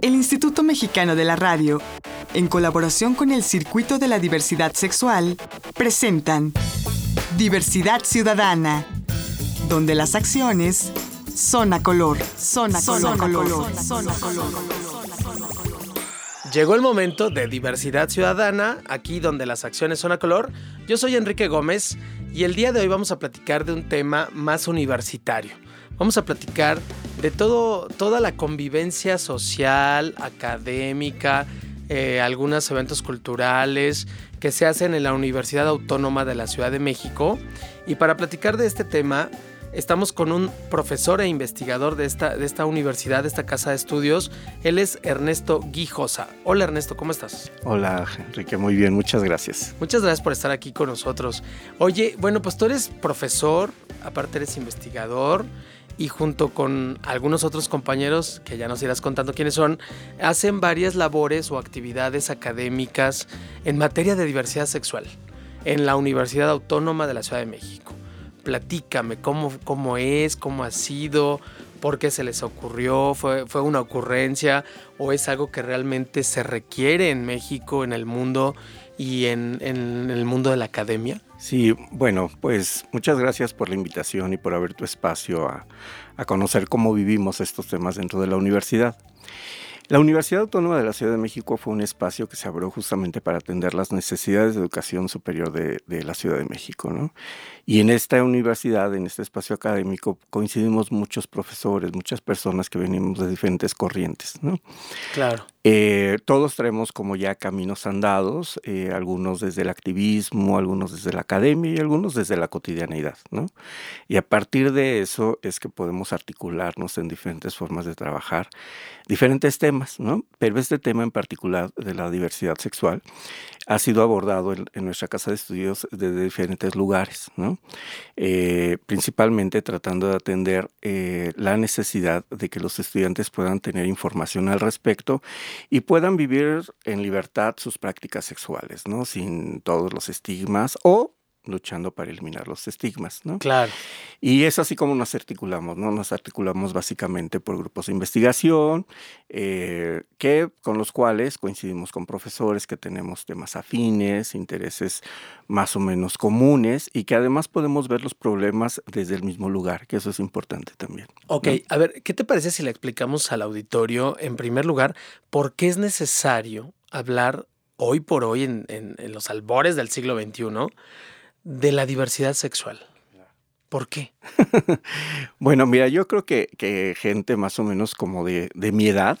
El Instituto Mexicano de la Radio, en colaboración con el Circuito de la Diversidad Sexual, presentan Diversidad Ciudadana, donde las acciones son a color, son a color, color, son a color. Llegó el momento de diversidad ciudadana, aquí donde las acciones son a color. Yo soy Enrique Gómez y el día de hoy vamos a platicar de un tema más universitario. Vamos a platicar de todo, toda la convivencia social, académica, eh, algunos eventos culturales que se hacen en la Universidad Autónoma de la Ciudad de México. Y para platicar de este tema, Estamos con un profesor e investigador de esta, de esta universidad, de esta casa de estudios. Él es Ernesto Guijosa. Hola Ernesto, ¿cómo estás? Hola Enrique, muy bien, muchas gracias. Muchas gracias por estar aquí con nosotros. Oye, bueno, pues tú eres profesor, aparte eres investigador y junto con algunos otros compañeros, que ya nos irás contando quiénes son, hacen varias labores o actividades académicas en materia de diversidad sexual en la Universidad Autónoma de la Ciudad de México platícame cómo, cómo es, cómo ha sido, por qué se les ocurrió, ¿Fue, fue una ocurrencia o es algo que realmente se requiere en México, en el mundo y en, en el mundo de la academia. Sí, bueno, pues muchas gracias por la invitación y por haber tu espacio a, a conocer cómo vivimos estos temas dentro de la universidad. La Universidad Autónoma de la Ciudad de México fue un espacio que se abrió justamente para atender las necesidades de educación superior de, de, la Ciudad de México. ¿no? Y en esta universidad, en este espacio académico, coincidimos muchos profesores, muchas personas que venimos de diferentes corrientes. ¿no? Claro. Eh, todos traemos como ya caminos andados, eh, algunos desde el activismo, algunos desde la academia y algunos desde la cotidianeidad, ¿no? Y a partir de eso es que podemos articularnos en diferentes formas de trabajar diferentes temas, ¿no? Pero este tema en particular de la diversidad sexual ha sido abordado en, nuestra casa de estudios desde diferentes lugares, ¿no? Eh, principalmente tratando de atender la necesidad de que los estudiantes puedan tener información al respecto y puedan vivir en libertad sus prácticas sexuales, ¿no? Sin todos los estigmas o luchando para eliminar los estigmas, ¿no? Claro. Y es así como nos articulamos, ¿no? Nos articulamos básicamente por grupos de investigación, eh, que, con los cuales coincidimos con profesores que tenemos temas afines, intereses más o menos comunes y que además podemos ver los problemas desde el mismo lugar, que eso es importante también. Ok, ¿no? a ver, ¿qué te parece si le explicamos al auditorio, en primer lugar, por qué es necesario hablar hoy por hoy, en, en, en los albores del siglo XXI, de la diversidad sexual. ¿Por qué? bueno, mira, yo creo que, que, gente más o menos como de, de mi edad.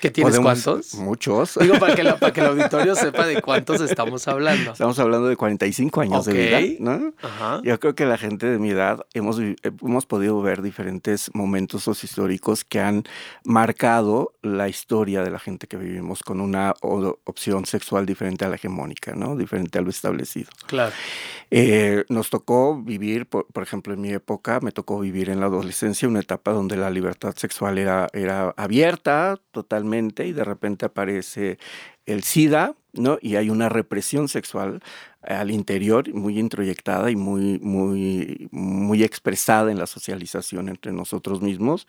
¿Que tienes podemos, cuántos? Muchos. Digo, para que, la, para que, el auditorio sepa de cuántos estamos hablando. Estamos hablando de 45 años okay. de vida, ¿no? Ajá. Yo creo que la gente de mi edad hemos, hemos podido ver diferentes momentos sociohistóricos que han marcado la historia de la gente que vivimos con una opción sexual diferente a la hegemónica, ¿no? Diferente a lo establecido. Claro. Eh, nos tocó vivir, por, por ejemplo, en mi época, me tocó vivir en la adolescencia una etapa donde la libertad sexual era, era abierta totalmente y de repente aparece el SIDA, ¿no? Y hay una represión sexual al interior muy introyectada y muy, muy, muy expresada en la socialización entre nosotros mismos.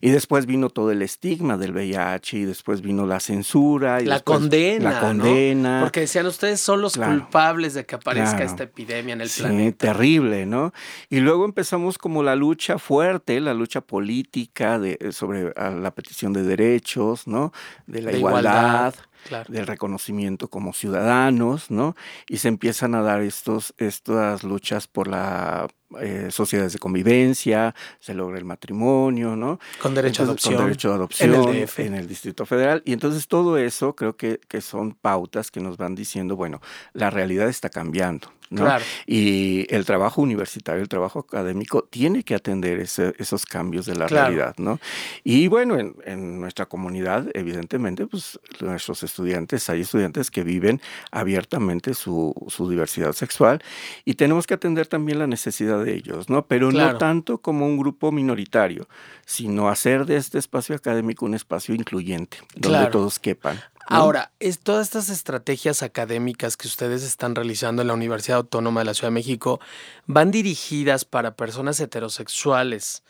Y después vino todo el estigma del VIH y después vino la censura. Y la condena. La condena. ¿no? Porque decían ustedes son los claro, culpables de que aparezca claro. esta epidemia en el sí, planeta. terrible, ¿no? Y luego empezamos como la lucha fuerte, la lucha política de, sobre la petición de derechos, ¿no? De la de igualdad. igualdad claro. del reconocimiento como ciudadanos, ¿no? Y se empiezan a dar estos, estas luchas por la eh, sociedades de convivencia, se logra el matrimonio, ¿no? Con derecho entonces, a adopción. Con derecho a adopción en el, DF. en el Distrito Federal. Y entonces todo eso creo que, que son pautas que nos van diciendo, bueno, la realidad está cambiando. ¿no? Claro. Y el trabajo universitario, el trabajo académico, tiene que atender ese, esos cambios de la claro. realidad, ¿no? Y bueno, en, en, nuestra comunidad, evidentemente, pues nuestros estudiantes, hay estudiantes que viven abiertamente su, su diversidad sexual y tenemos que atender también la necesidad de ellos, ¿no? Pero claro. no tanto como un grupo minoritario, sino hacer de este espacio académico un espacio incluyente, donde claro. todos quepan. ¿no? Ahora, es todas estas estrategias académicas que ustedes están realizando en la Universidad Autónoma de la Ciudad de México van dirigidas para personas heterosexuales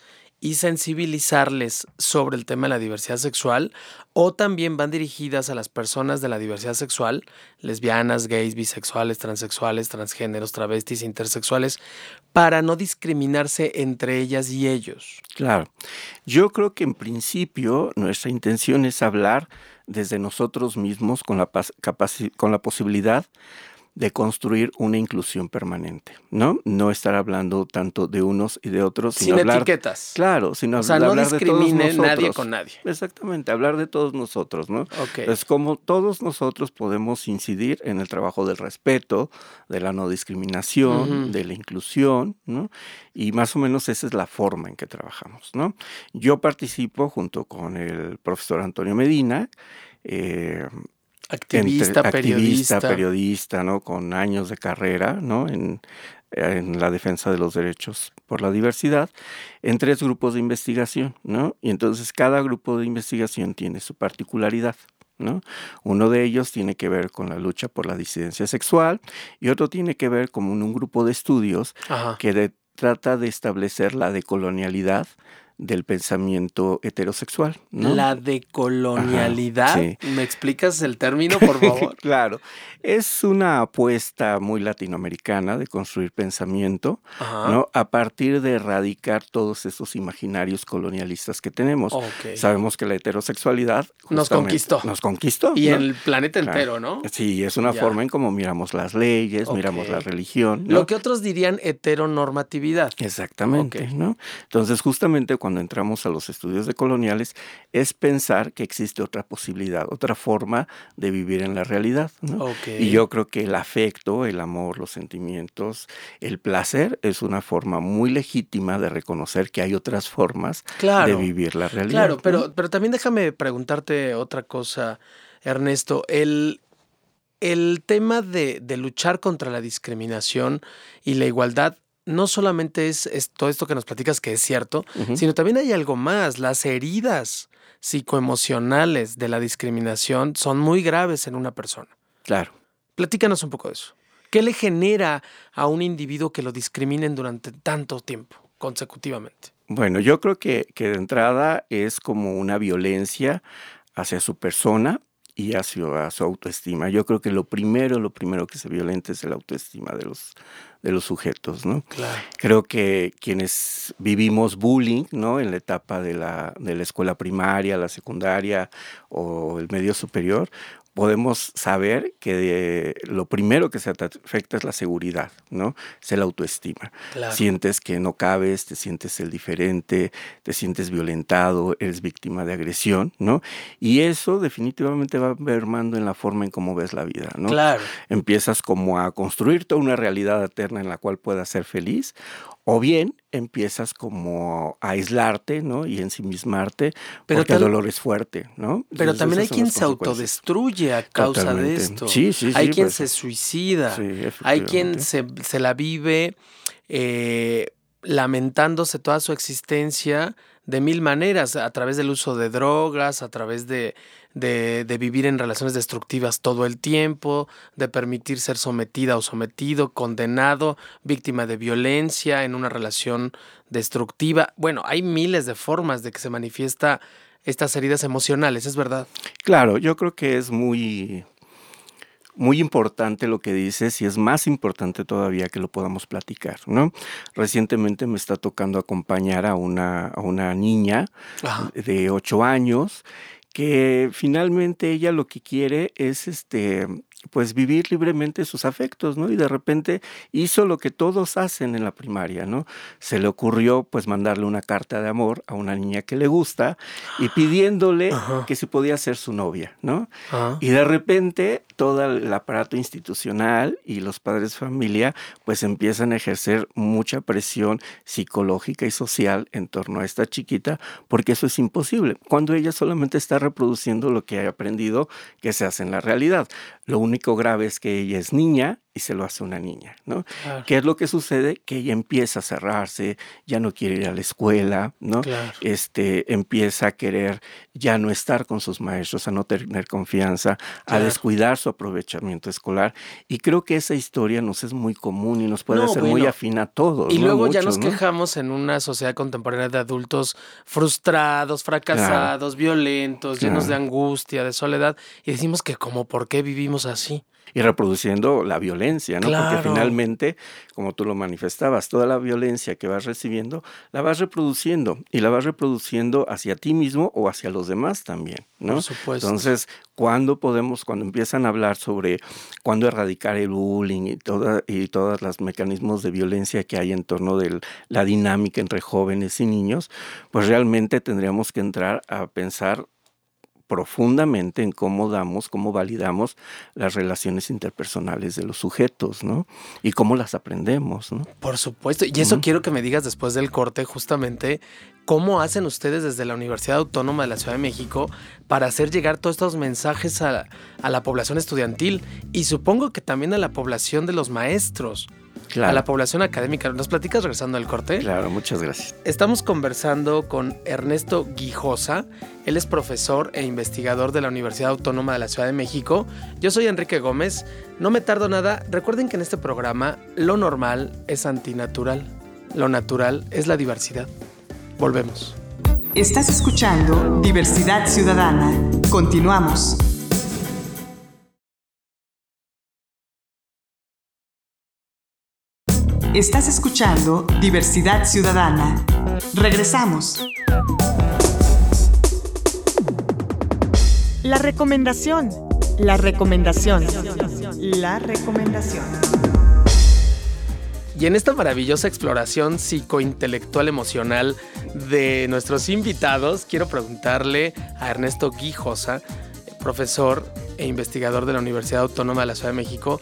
y sensibilizarles sobre el tema de la diversidad sexual o también van dirigidas a las personas de la diversidad sexual, lesbianas, gays, bisexuales, transexuales, transgéneros, travestis, intersexuales, para no discriminarse entre ellas y ellos. Claro, yo creo que en principio nuestra intención es hablar desde nosotros mismos con la, con la posibilidad de construir una inclusión permanente, ¿no? No estar hablando tanto de unos y de otros. Sin etiquetas. Claro, sino o sea, no discrimine nadie con nadie. Exactamente, hablar de todos nosotros, ¿no? Es como todos nosotros podemos incidir en el trabajo del respeto, de la no discriminación, de la inclusión, ¿no? Y más o menos esa es la forma en que trabajamos, ¿no? Yo participo junto con el profesor Antonio Medina, eh, Activista, periodista. periodista, ¿no? Con años de carrera, ¿no? En, en, la defensa de los derechos por la diversidad, en tres grupos de investigación, ¿no? Y entonces cada grupo de investigación tiene su particularidad. ¿No? Uno de ellos tiene que ver con la lucha por la disidencia sexual y otro tiene que ver con un grupo de estudios que trata de establecer la decolonialidad del pensamiento heterosexual. La decolonialidad. ¿Me explicas el término, por favor? claro. Es una apuesta muy latinoamericana de construir pensamiento, ¿no? A partir de erradicar todos esos imaginarios colonialistas que tenemos. Sabemos que la heterosexualidad nos conquistó. Nos conquistó. Y el planeta entero, ¿no? Sí, es una forma en cómo miramos las leyes, miramos la religión. Lo que otros dirían heteronormatividad. Exactamente, ¿no? Entonces, justamente cuando entramos a los estudios de coloniales es pensar que existe otra posibilidad, otra forma de vivir en la realidad. Y yo creo que el afecto, el amor, los sentimientos, el placer es una forma muy legítima de reconocer que hay otras formas de vivir la realidad. Claro, pero, pero también déjame preguntarte otra cosa, Ernesto. El, el tema de, de, luchar contra la discriminación y la igualdad no solamente es, todo esto que nos platicas que es cierto, sino también hay algo más. Las heridas psicoemocionales de la discriminación son muy graves en una persona. Claro. Platícanos un poco de eso. ¿Qué le genera a un individuo que lo discriminen durante tanto tiempo, consecutivamente? Bueno, yo creo que, que de entrada es como una violencia hacia su persona, y hacia su autoestima. Yo creo que lo primero, lo primero que se violenta es el autoestima de los, de los sujetos, ¿no? Claro. Creo que quienes vivimos bullying, ¿no? En la etapa de la, de la escuela primaria, la secundaria o el medio superior, podemos saber que lo primero que se afecta es la seguridad, ¿no? Es el autoestima. Sientes que no cabes, te sientes el diferente, te sientes violentado, eres víctima de agresión, ¿no? Y eso definitivamente va mermando en la forma en cómo ves la vida, ¿no? Claro. Empiezas como a construir toda una realidad eterna en la cual puedas ser feliz o bien empiezas como a aislarte, ¿no? Y ensimismarte, pero porque el dolor es fuerte, ¿no? Pero también hay quien se autodestruye a causa de esto. Sí, sí, Hay quien pues. se suicida. hay quien se, se la vive eh, lamentándose toda su existencia de mil maneras, a través del uso de drogas, a través de, de, vivir en relaciones destructivas todo el tiempo, de permitir ser sometida o sometido, condenado, víctima de violencia en una relación destructiva. Bueno, hay miles de formas de que se manifiesta estas heridas emocionales, ¿es verdad? Claro, yo creo que es muy muy importante lo que dices y es más importante todavía que lo podamos platicar, ¿no? Recientemente me está tocando acompañar a una, a una niña de ocho años que finalmente ella lo que quiere es este pues vivir libremente sus afectos, ¿no? Y de repente hizo lo que todos hacen en la primaria, ¿no? Se le ocurrió pues mandarle una carta de amor a una niña que le gusta y pidiéndole que si podía ser su novia, ¿no? Y de repente todo el aparato institucional y los padres familia pues empiezan a ejercer mucha presión psicológica y social en torno a esta chiquita porque eso es imposible, cuando ella solamente está reproduciendo lo que ha aprendido que se hace en la realidad. Lo único grave es que ella es niña y se lo hace una niña, ¿no? ¿Qué es lo que sucede? Que ella empieza a cerrarse, ya no quiere ir a la escuela, ¿no? Este, empieza a querer ya no estar con sus maestros, a no tener confianza, a descuidar su aprovechamiento escolar. Y creo que esa historia nos es muy común y nos puede hacer muy afín a todos. Y luego ya nos quejamos en una sociedad contemporánea de adultos frustrados, fracasados, violentos, llenos de angustia, de soledad, y decimos que como por qué vivimos así y reproduciendo la violencia, ¿no? Porque finalmente, como tú lo manifestabas, toda la violencia que vas recibiendo la vas reproduciendo y la vas reproduciendo hacia ti mismo o hacia los demás también, ¿no? Por supuesto. Entonces, cuando podemos, cuando empiezan a hablar sobre cuándo erradicar el bullying y, toda, y todos los mecanismos de violencia que hay en torno de la dinámica entre jóvenes y niños, pues realmente tendríamos que entrar a pensar profundamente en cómo damos, cómo validamos las relaciones interpersonales de los sujetos, ¿no? Y cómo las aprendemos, ¿no? Por supuesto. Y eso quiero que me digas después del corte, justamente, ¿cómo hacen ustedes desde la Universidad Autónoma de la Ciudad de México para hacer llegar todos estos mensajes a, a la población estudiantil y supongo que también a la población de los maestros? A la población académica. ¿Nos platicas regresando al corte? Claro, muchas gracias. Estamos conversando con Ernesto Guijosa. Él es profesor e investigador de la Universidad Autónoma de la Ciudad de México. Yo soy Enrique Gómez. No me tardo nada. Recuerden que en este programa lo normal es antinatural. Lo natural es la diversidad. Volvemos. Estás escuchando Diversidad Ciudadana. Continuamos. Estás escuchando Diversidad Ciudadana. Regresamos. La recomendación. La recomendación. La recomendación. Y en esta maravillosa exploración psicointelectual emocional de nuestros invitados, quiero preguntarle a Ernesto Guijosa, profesor e investigador de la Universidad Autónoma de la Ciudad de México,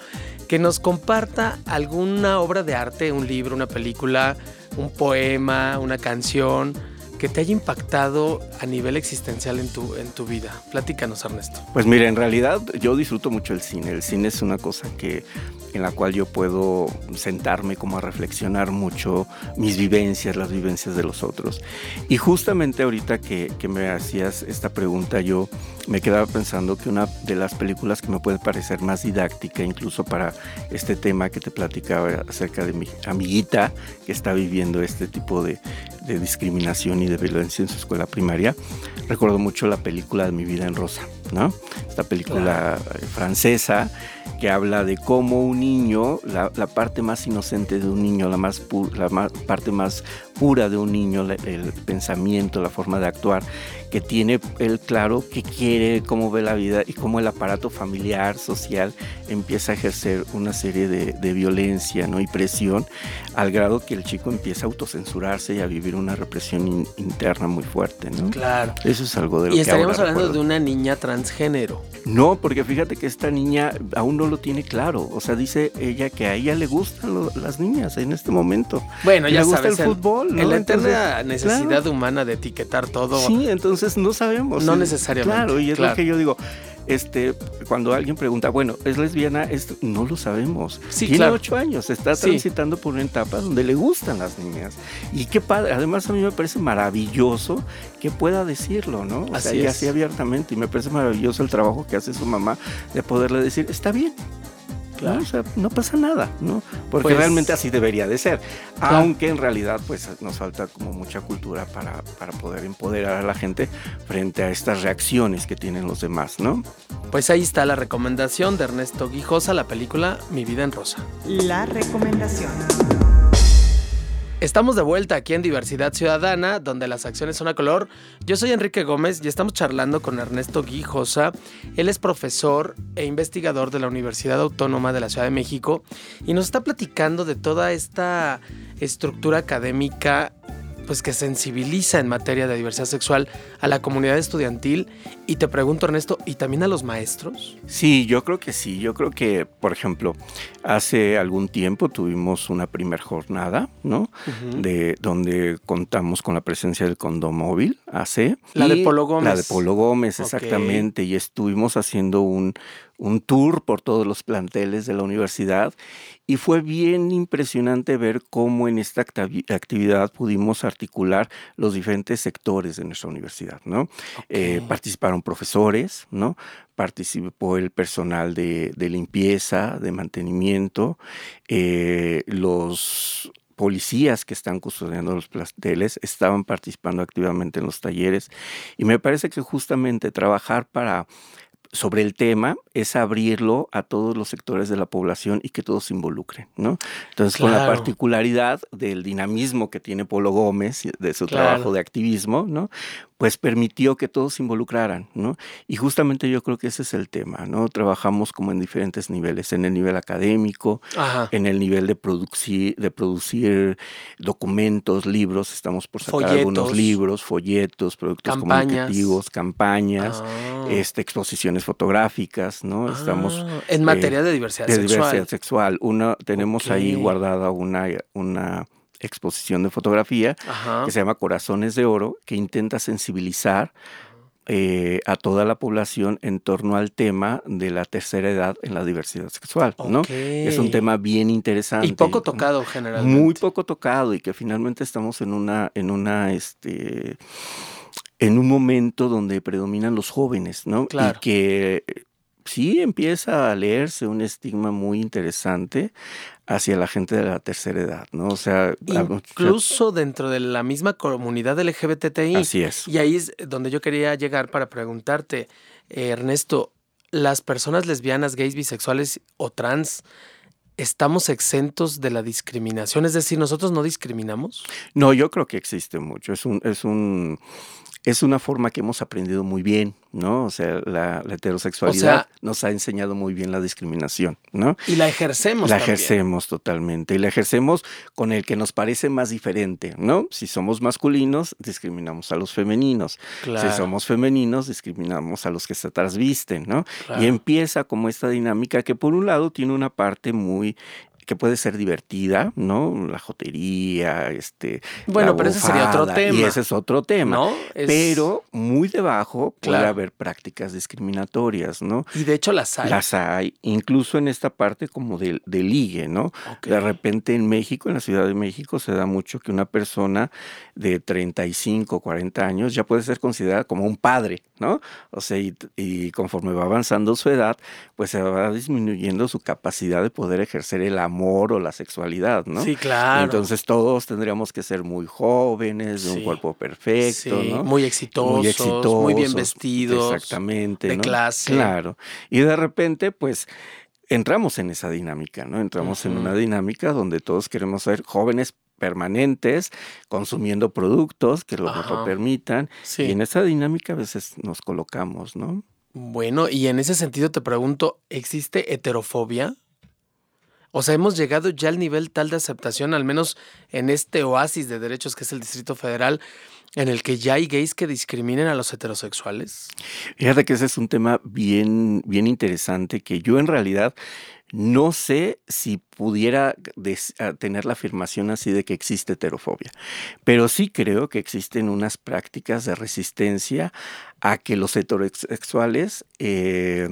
que nos comparta alguna obra de arte, un libro, una película, un poema, una canción que te haya impactado a nivel existencial en tu, en tu vida. Platícanos, Ernesto. Pues mira, en realidad yo disfruto mucho el cine. El cine es una cosa que en la cual yo puedo sentarme como a reflexionar mucho mis vivencias, las vivencias de los otros. Y justamente ahorita que, que me hacías esta pregunta, yo me quedaba pensando que una de las películas que me puede parecer más didáctica, incluso para este tema que te platicaba acerca de mi amiguita que está viviendo este tipo de, de discriminación y de violencia en su escuela primaria, recuerdo mucho la película de Mi vida en rosa, ¿no? Esta película francesa que habla de cómo un niño, la, parte más inocente de un niño, la, más la parte más pura de un niño, el pensamiento, la forma de actuar, que tiene él claro que quiere, cómo ve la vida y cómo el aparato familiar, social, empieza a ejercer una serie de, violencia ¿no? y presión, al grado que el chico empieza a autocensurarse y a vivir una represión interna muy fuerte. ¿no? Claro. Eso es algo de lo y que Y estaríamos hablando de una niña transgénero. No, porque fíjate que esta niña aún no lo tiene claro. O sea, dice ella que a ella le gustan las niñas en este momento. Bueno, ya le gusta el fútbol. En la eterna necesidad humana de etiquetar todo. Sí, entonces no sabemos. No necesariamente. Claro, y es lo que yo digo este, cuando alguien pregunta, bueno, ¿es lesbiana? no lo sabemos. Sí, Tiene ocho años, está transitando por una etapa donde le gustan las niñas. Y qué padre, además a mí me parece maravilloso que pueda decirlo, ¿no? O así y así abiertamente. Y me parece maravilloso el trabajo que hace su mamá de poderle decir, está bien, ¿no? O sea, no pasa nada, ¿no? Porque pues realmente así debería de ser. Aunque en realidad, pues nos falta como mucha cultura para, para poder empoderar a la gente frente a estas reacciones que tienen los demás, ¿no? Pues ahí está la recomendación de Ernesto Guijosa, la película Mi vida en rosa. La recomendación. Estamos de vuelta aquí en Diversidad Ciudadana, donde las acciones son a color. Yo soy Enrique Gómez y estamos charlando con Ernesto Guijosa. Él es profesor e investigador de la Universidad Autónoma de la Ciudad de México y nos está platicando de toda esta estructura académica pues que sensibiliza en materia de diversidad sexual a la comunidad estudiantil y te pregunto Ernesto, ¿y también a los maestros? Sí, yo creo que sí, yo creo que por ejemplo, hace algún tiempo tuvimos una primer jornada, ¿no? De donde contamos con la presencia del condomóvil AC. La de Polo Gómez. La de Polo Gómez, exactamente, y estuvimos haciendo un un tour por todos los planteles de la universidad y fue bien impresionante ver cómo en esta actividad pudimos articular los diferentes sectores de nuestra universidad, ¿no? Eh, participaron profesores, ¿no? Participó el personal de, limpieza, de mantenimiento, eh, los policías que están custodiando los planteles estaban participando activamente en los talleres y me parece que justamente trabajar para sobre el tema es abrirlo a todos los sectores de la población y que todos se involucren, ¿no? Entonces, con la particularidad del dinamismo que tiene Polo Gómez, de su trabajo de activismo, ¿no? pues permitió que todos se involucraran, ¿no? Y justamente yo creo que ese es el tema, ¿no? Trabajamos como en diferentes niveles, en el nivel académico, en el nivel de producir, de producir documentos, libros, estamos por sacar algunos libros, folletos, productos comunicativos, campañas, ah. este, exposiciones fotográficas, ¿no? estamos ah, en materia de diversidad de sexual. diversidad sexual. Una, tenemos ahí guardada una, una exposición de fotografía que se llama Corazones de Oro, que intenta sensibilizar eh, a toda la población en torno al tema de la tercera edad en la diversidad sexual, ¿no? Es un tema bien interesante. Y poco tocado generalmente. Muy poco tocado y que finalmente estamos en una, en una, este, en un momento donde predominan los jóvenes, ¿no? Claro. Y que sí empieza a leerse un estigma muy interesante hacia la gente de la tercera edad, ¿no? O sea, incluso dentro de la misma comunidad LGBTI. Así es. Y ahí es donde yo quería llegar para preguntarte, eh, Ernesto, las personas lesbianas, gays, bisexuales o trans ¿Estamos exentos de la discriminación? Es decir, ¿nosotros no discriminamos? No, yo creo que existe mucho. Es un, es un, es una forma que hemos aprendido muy bien, ¿no? O sea, la, heterosexualidad nos ha enseñado muy bien la discriminación, ¿no? Y la ejercemos. La ejercemos totalmente. Y la ejercemos con el que nos parece más diferente, ¿no? Si somos masculinos, discriminamos a los femeninos. Si somos femeninos, discriminamos a los que se trasvisten, ¿no? Y empieza como esta dinámica que por un lado tiene una parte muy que puede ser divertida, ¿no? La jotería, este. Bueno, pero ese sería otro tema. Y ese es otro tema. ¿No? Pero muy debajo puede haber prácticas discriminatorias, ¿no? Y de hecho las hay. Las hay, incluso en esta parte como de, de ligue, ¿no? De repente en México, en la Ciudad de México, se da mucho que una persona de 35, 40 años ya puede ser considerada como un padre, ¿no? O sea, y, y conforme va avanzando su edad, pues se va disminuyendo su capacidad de poder ejercer el amor amor o la sexualidad, ¿no? Sí, claro. Entonces todos tendríamos que ser muy jóvenes, de un cuerpo perfecto, ¿no? Muy exitosos, muy exitosos, muy bien vestidos. Exactamente. De clase. Claro. Y de repente, pues entramos en esa dinámica, ¿no? Entramos en una dinámica donde todos queremos ser jóvenes permanentes, consumiendo productos que lo, lo permitan. Y en esa dinámica a veces nos colocamos, ¿no? Bueno, y en ese sentido te pregunto, ¿existe heterofobia? O sea, hemos llegado ya al nivel tal de aceptación, al menos en este oasis de derechos que es el Distrito Federal, en el que ya hay gays que discriminen a los heterosexuales. Fíjate que ese es un tema bien, bien interesante que yo en realidad no sé si pudiera tener la afirmación así de que existe heterofobia, pero sí creo que existen unas prácticas de resistencia a que los heterosexuales eh,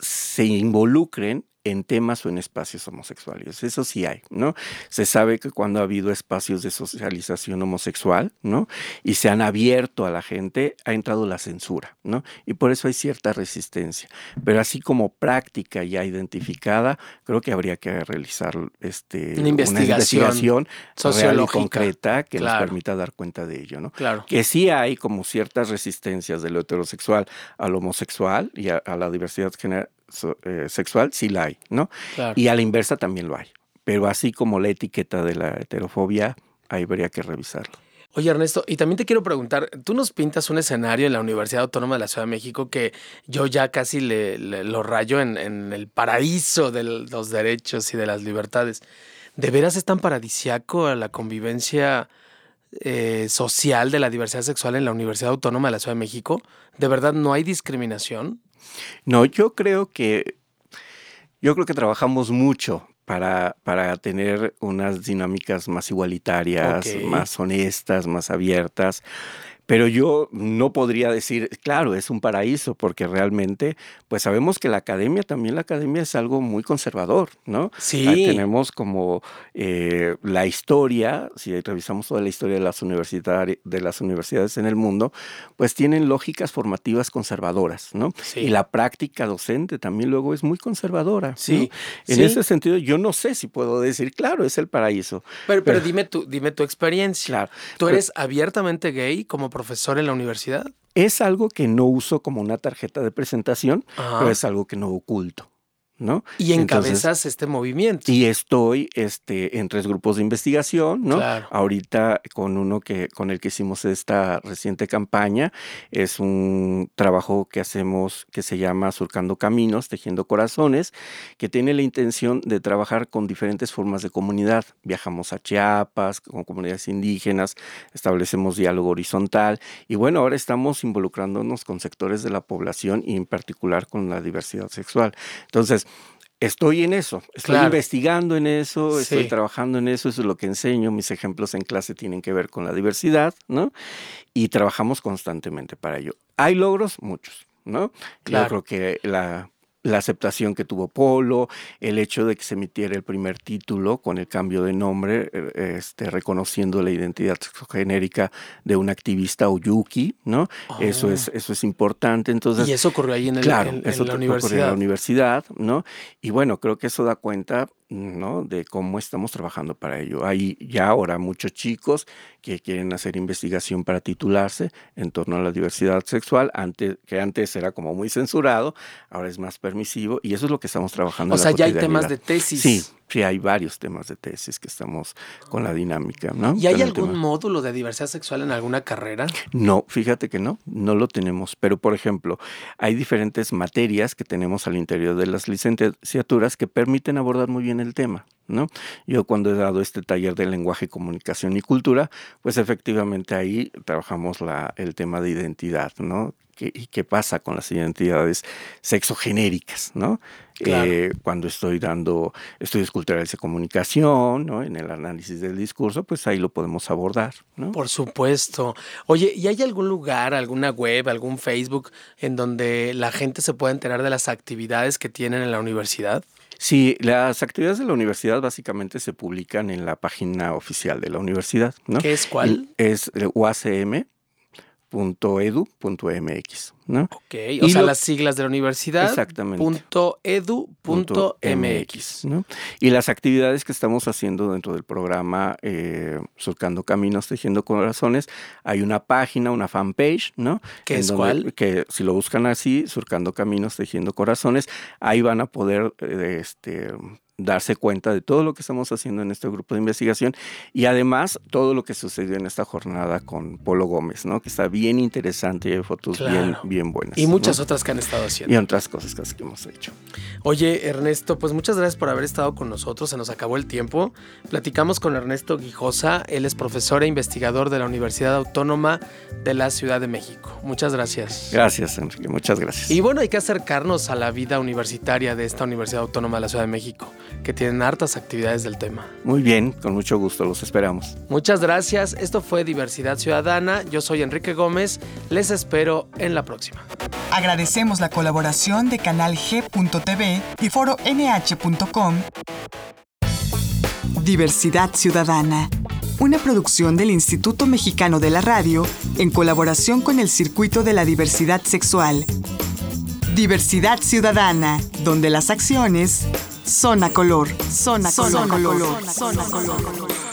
se involucren en temas o en espacios homosexuales. Eso sí hay, ¿no? Se sabe que cuando ha habido espacios de socialización homosexual, ¿no? Y se han abierto a la gente, ha entrado la censura, ¿no? Y por eso hay cierta resistencia. Pero así como práctica ya identificada, creo que habría que realizar este, una investigación, sociológica concreta que nos permita dar cuenta de ello, ¿no? Claro. Que sí hay como ciertas resistencias de lo heterosexual al homosexual y a, a la diversidad eh, sexual, sí la hay, ¿no? Y a la inversa también lo hay. Pero así como la etiqueta de la heterofobia, ahí habría que revisarlo. Oye Ernesto, y también te quiero preguntar, tú nos pintas un escenario en la Universidad Autónoma de la Ciudad de México que yo ya casi le, lo rayo en, el paraíso de los derechos y de las libertades. ¿De veras es tan paradisiaco la convivencia eh, social de la diversidad sexual en la Universidad Autónoma de la Ciudad de México? ¿De verdad no hay discriminación? No, yo creo que yo creo que trabajamos mucho para, para tener unas dinámicas más igualitarias, más honestas, más abiertas. Pero yo no podría decir, claro, es un paraíso, porque realmente, pues sabemos que la academia, también la academia es algo muy conservador, ¿no? Sí. tenemos como eh, la historia, si revisamos toda la historia de las, de las universidades en el mundo, pues tienen lógicas formativas conservadoras, ¿no? Sí. Y la práctica docente también luego es muy conservadora. Sí. ¿no? En Sí. ese sentido, yo no sé si puedo decir, claro, es el paraíso. Pero, pero Pero- dime, tu, dime tu experiencia. Claro. ¿Tú Pero- eres abiertamente gay como profesor en la universidad? Es algo que no uso como una tarjeta de presentación, Ajá. pero es algo que no oculto, ¿no? Y Entonces, encabezas este movimiento. Y estoy este, en tres grupos de investigación, ¿no? Claro. Ahorita con uno que, con el que hicimos esta reciente campaña, es un trabajo que hacemos que se llama Surcando Caminos, Tejiendo Corazones, que tiene la intención de trabajar con diferentes formas de comunidad. Viajamos a Chiapas, con comunidades indígenas, establecemos diálogo horizontal y bueno, ahora estamos involucrándonos con sectores de la población y en particular con la diversidad sexual. Entonces, Estoy en eso, estoy Claro. investigando en eso, estoy trabajando en eso, eso es lo que enseño, mis ejemplos en clase tienen que ver con la diversidad, ¿no? Y trabajamos constantemente para ello. Hay logros, muchos, ¿no? Claro. Yo creo que la, la aceptación que tuvo Polo, el hecho de que se emitiera el primer título con el cambio de nombre, eh, este, reconociendo la identidad genérica de un activista o yuki, ¿no? Eso, es, eso es importante. Entonces, y eso ocurrió ahí en, el, Claro, en- en eso la ocurrió en universidad. la universidad, ¿no? Y bueno, creo que eso da cuenta, ¿no? De cómo estamos trabajando para ello. Hay ya ahora muchos chicos que quieren hacer investigación para titularse en torno a la diversidad sexual, antes, que antes era como muy censurado, ahora es más permisivo y eso es lo que estamos trabajando. o en sea, la ya hay temas de tesis. Sí, sí, hay varios temas de tesis que estamos con la dinámica, ¿no? ¿Y hay Con algún módulo de diversidad sexual en alguna carrera? No, fíjate que no, no lo tenemos. Pero, por ejemplo, hay diferentes materias que tenemos al interior de las licenciaturas que permiten abordar muy bien el tema. ¿No? Yo cuando he dado este taller de lenguaje, comunicación y cultura, pues efectivamente ahí trabajamos la, el tema de identidad, ¿no? ¿Qué, ¿Y qué pasa con las identidades sexogenéricas, ¿no? Claro. Eh, cuando estoy dando estudios culturales de comunicación, ¿no? En el análisis del discurso, pues ahí lo podemos abordar, ¿no? Por supuesto. Oye, ¿y hay algún lugar, alguna web, algún Facebook en donde la gente se pueda enterar de las actividades que tienen en la universidad? Sí, las actividades de la universidad básicamente se publican en la página oficial de la universidad, ¿no? ¿Qué es cuál? Es uacm.edu.mx, ¿no? Ok, o sea, lo- las siglas de la universidad. Exactamente. Punto edu punto mx. ¿no? Y las actividades que estamos haciendo dentro del programa eh, Surcando Caminos, Tejiendo Corazones, hay una página, una fanpage, ¿no? ¿Qué En es donde- cuál? Que si lo buscan así, Surcando Caminos, Tejiendo Corazones, ahí van a poder eh, este, darse cuenta de todo lo que estamos haciendo en este grupo de investigación y además todo lo que sucedió en esta jornada con Polo Gómez, ¿no? Que está bien interesante y hay fotos bien, Claro. bien buenas. Y muchas ¿no? otras que han estado haciendo. Y otras cosas que que hemos hecho. Oye, Ernesto, pues muchas gracias por haber estado con nosotros. Se nos acabó el tiempo. Platicamos con Ernesto Guijosa. Él es profesor e investigador de la Universidad Autónoma de la Ciudad de México. Muchas gracias. Gracias, Enrique. Muchas gracias. Y bueno, hay que acercarnos a la vida universitaria de esta Universidad Autónoma de la Ciudad de México, que tienen hartas actividades del tema. Muy bien, con mucho gusto, los esperamos. Muchas gracias. Esto fue Diversidad Ciudadana. Yo soy Enrique Gómez. Les espero en la próxima. Agradecemos la colaboración de Canal G.tv y Foro NH.com. Diversidad Ciudadana, una producción del Instituto Mexicano de la Radio en colaboración con el Circuito de la Diversidad Sexual. Diversidad Ciudadana, donde las acciones son a color, son a color, son a color, son a color.